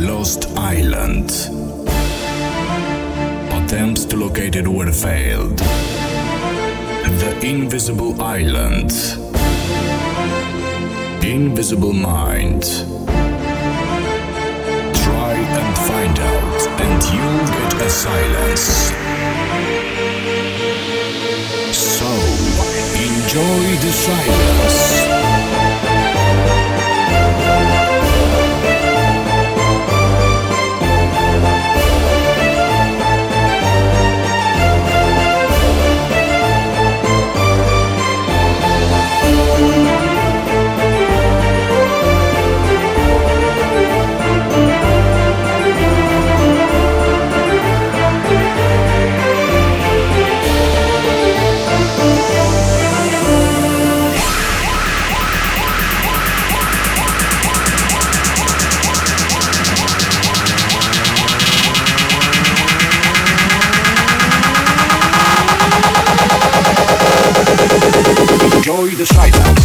Lost Island. Attempts to locate it were failed. The Invisible Island. Invisible Mind. Try and find out, and you'll get a silence. So, enjoy the silence. Enjoy the silence.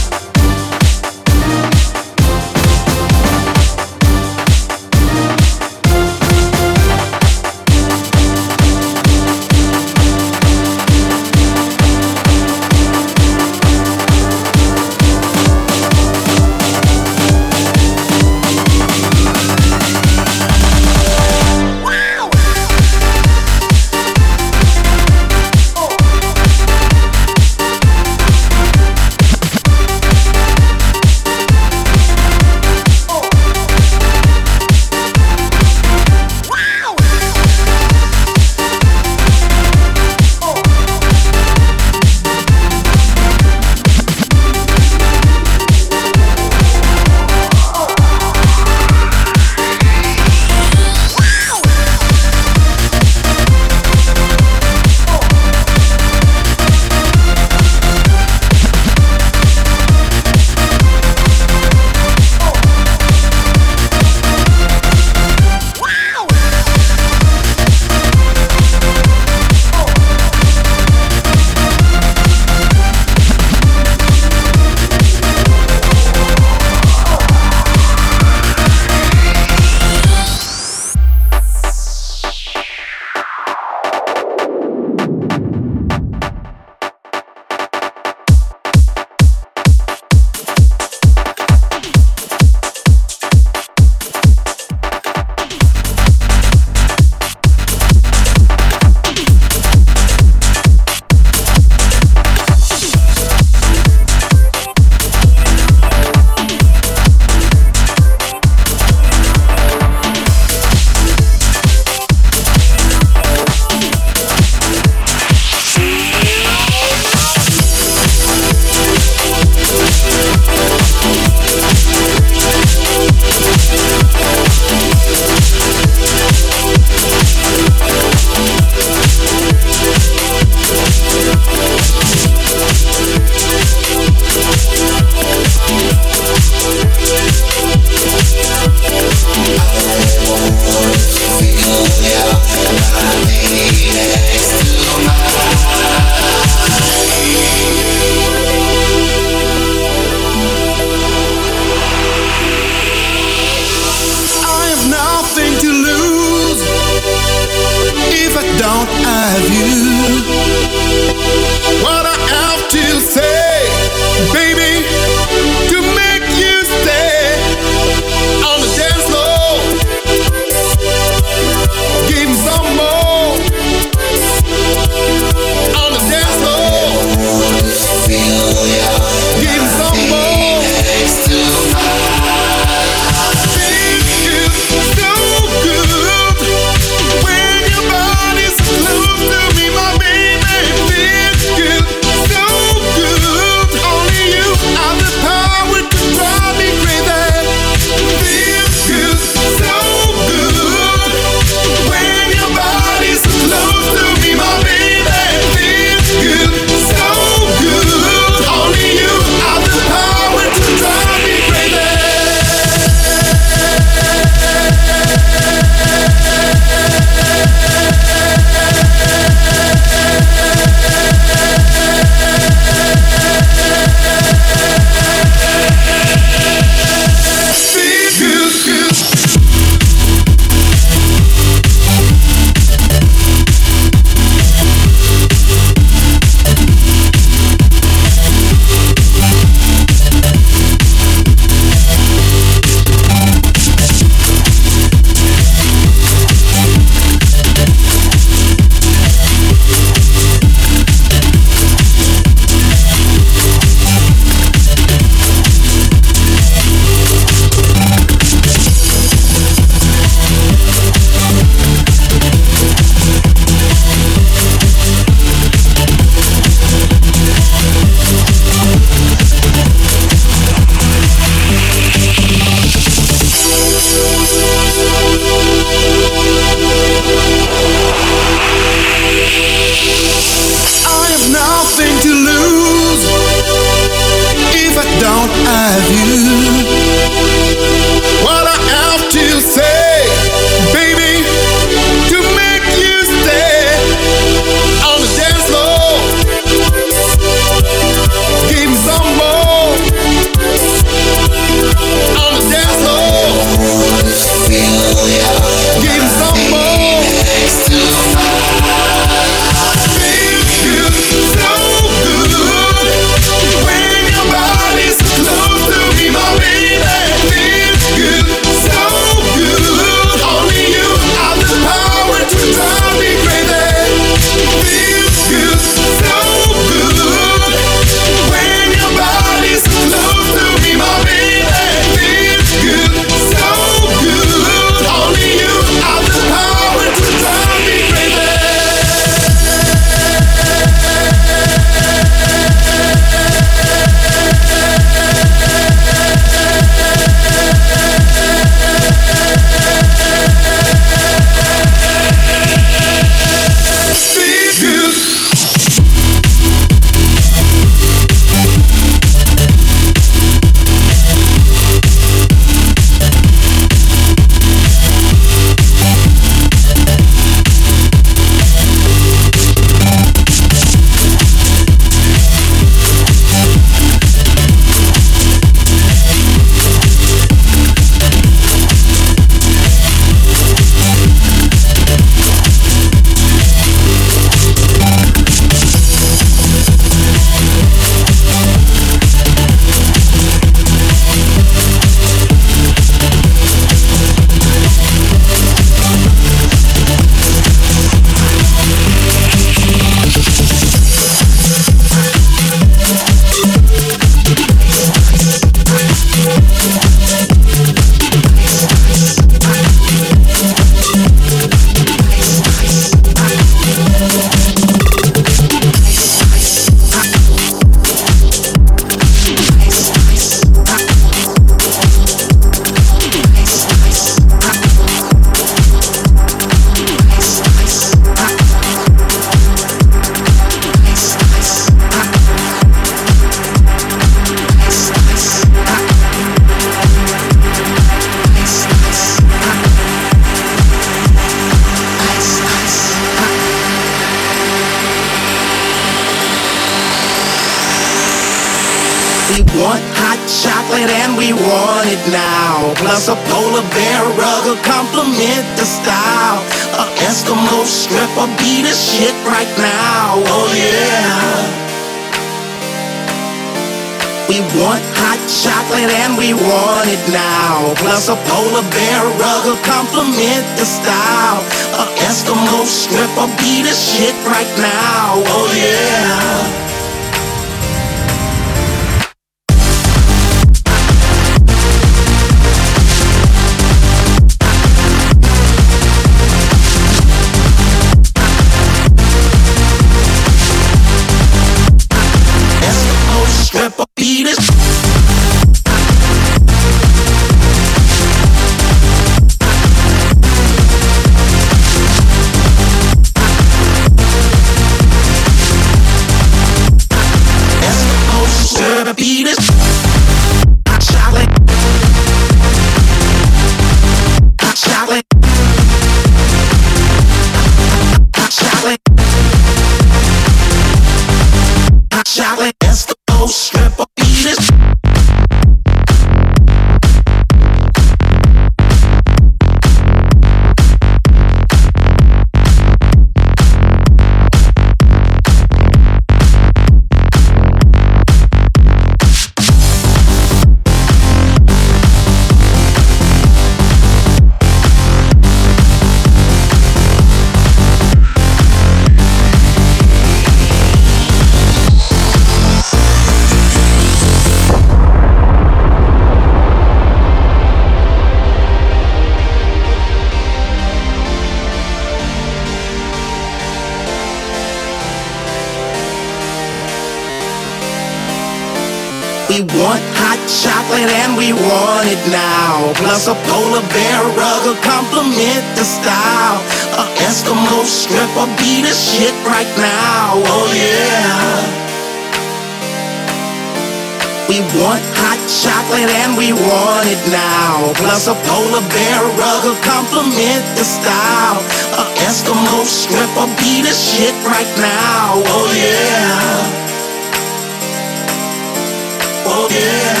Oh yeah.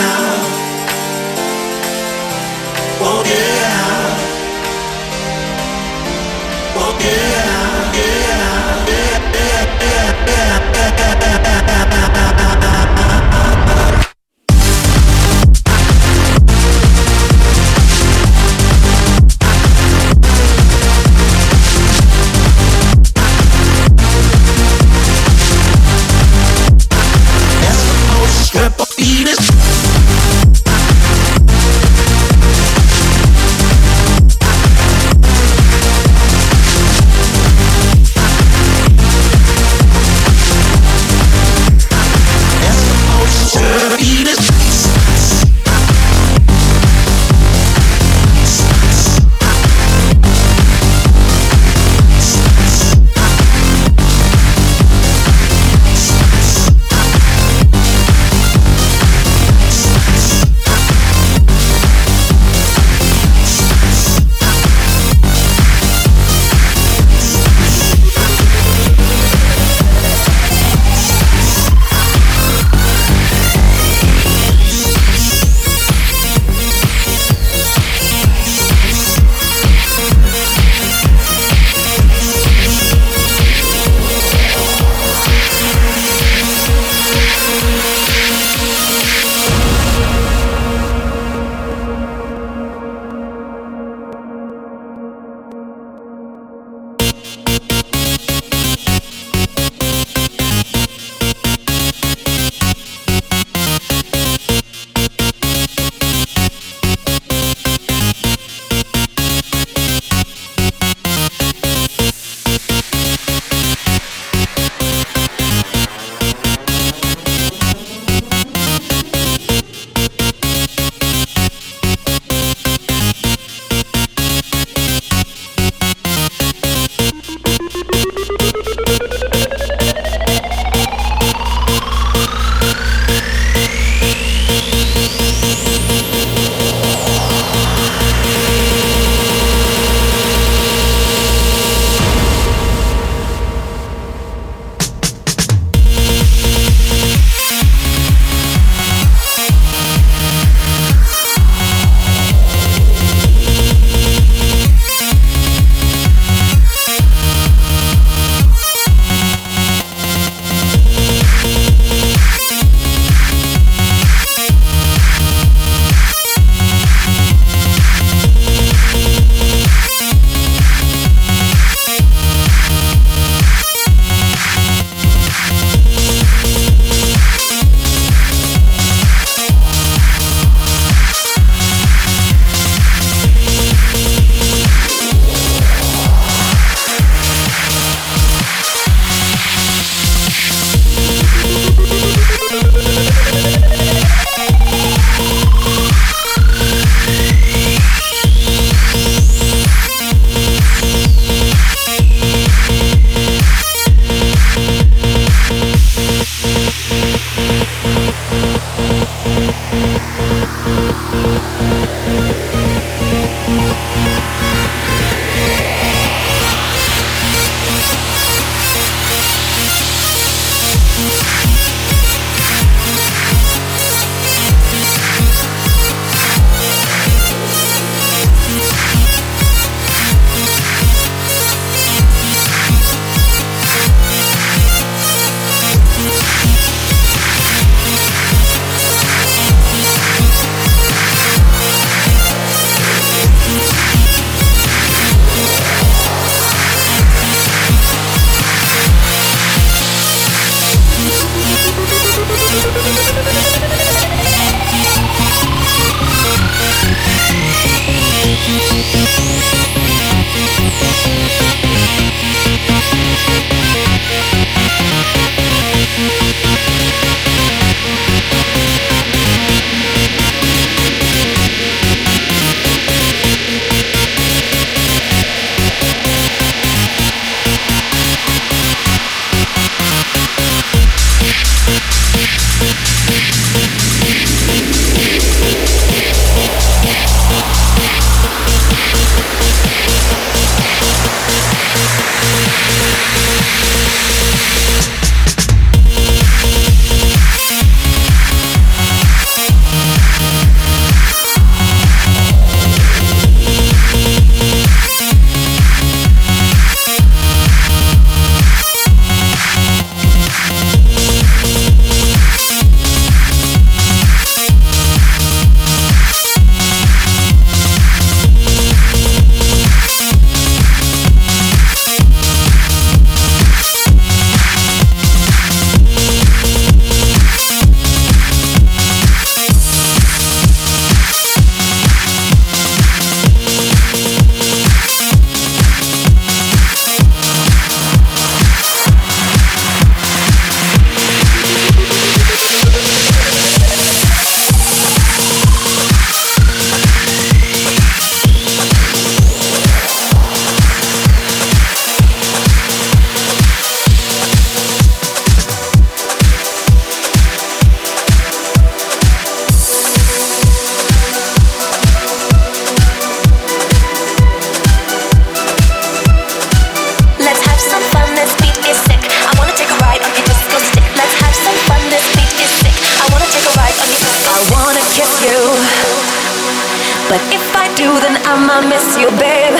I miss you, babe.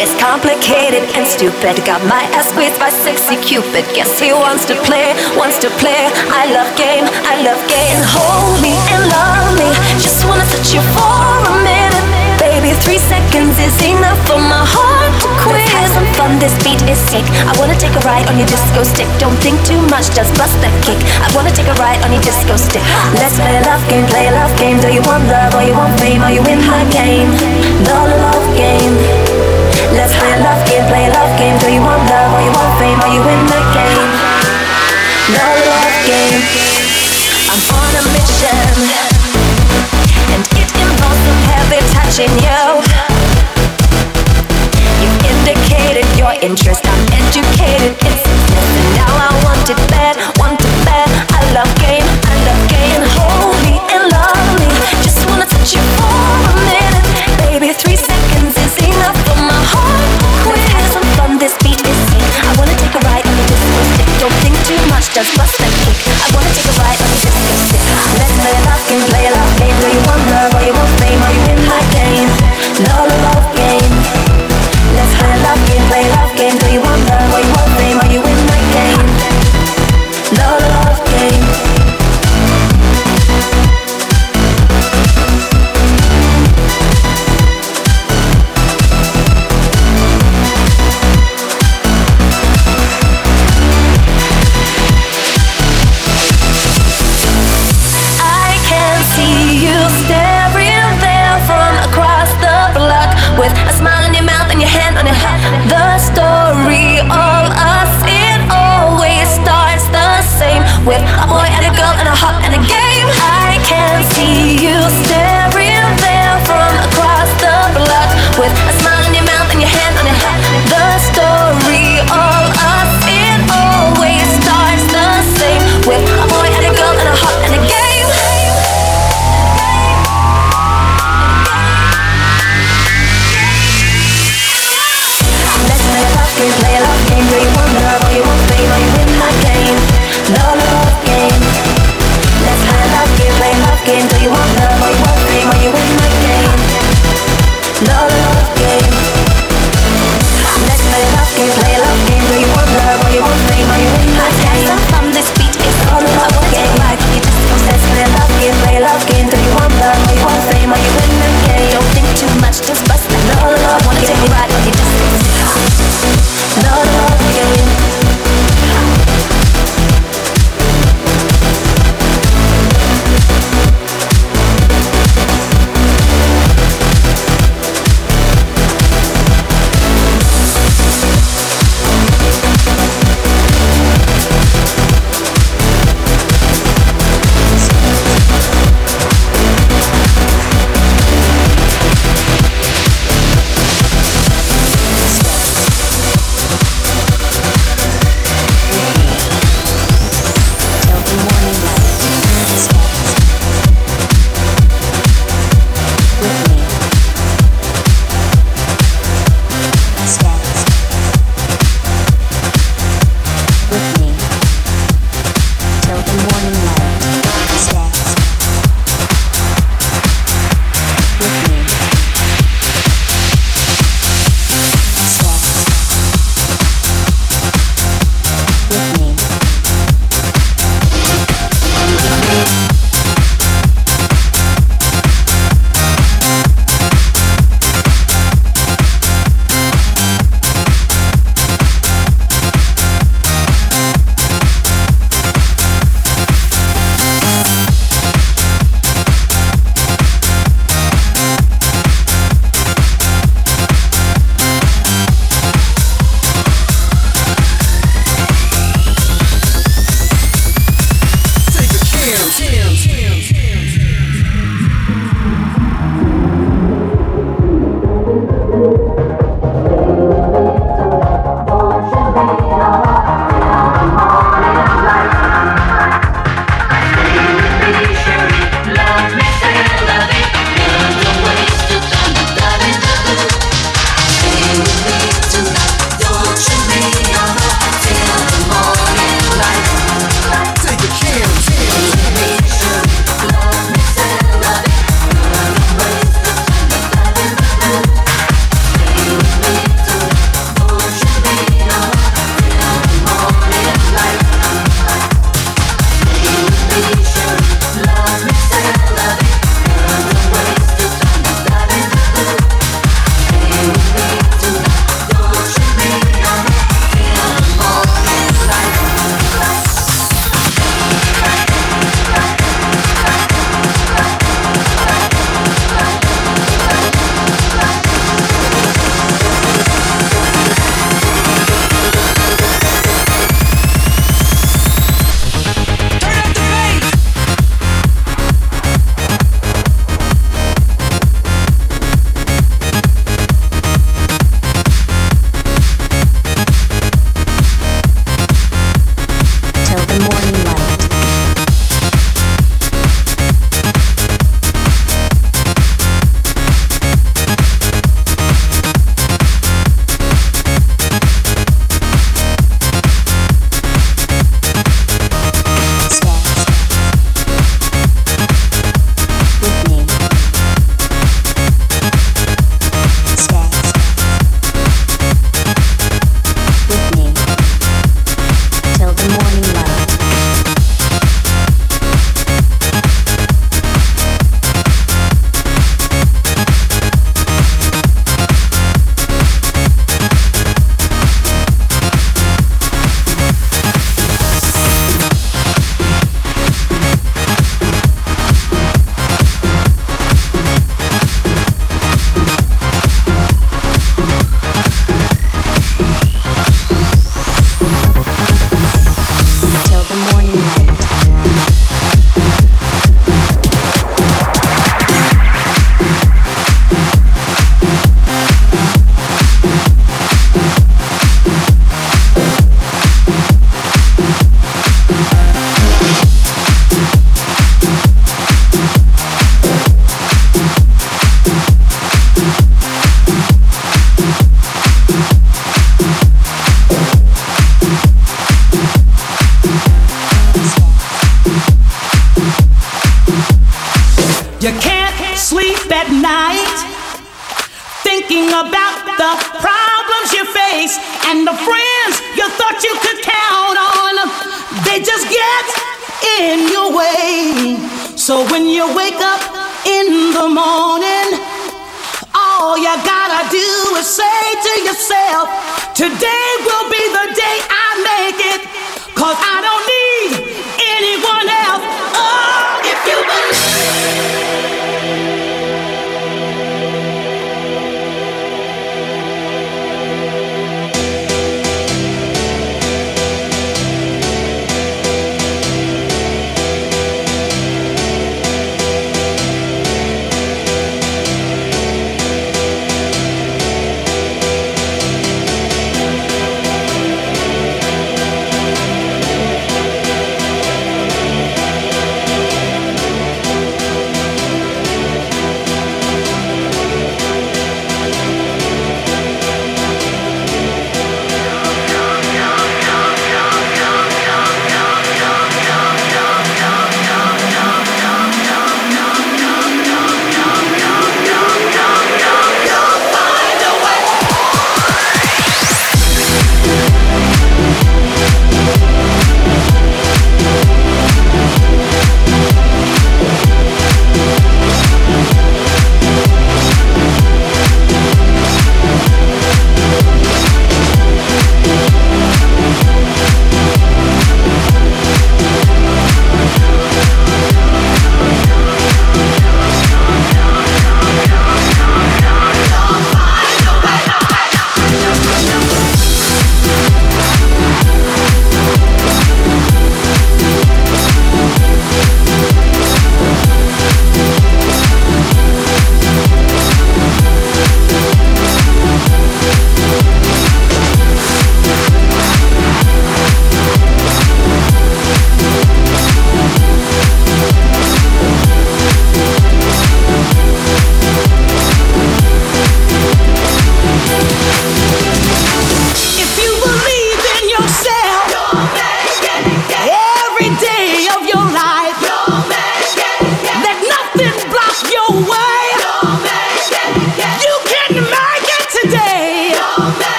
It's complicated and stupid. Got my ass squeezed by sexy Cupid. Guess he wants to play, wants to play. I love game, I love game. Hold me and love me. Just wanna touch you for a minute. Baby, three seconds is enough for my heart to quit. Fun, this beat is sick. I wanna take a ride on your disco stick. Don't think too much, just bust that kick. I wanna take a ride on your disco stick. Let's play a love game, play a love game. Do you want love or you want fame? Are you in my game? The love game. Let's play a love game, play a love game. Do you want love or you want fame? Are you in the game? The love game. I'm on a mission, and it involves some heavy touching. You interest. I'm educated in success, and now I want it bad, want it bad. I love game, I love game. Hold me and love me. Just wanna touch you for a minute, baby. Three seconds is enough for my heart. Let's have some fun. This beat is sick. I wanna take a ride on the disco stick. Don't think too much, just bust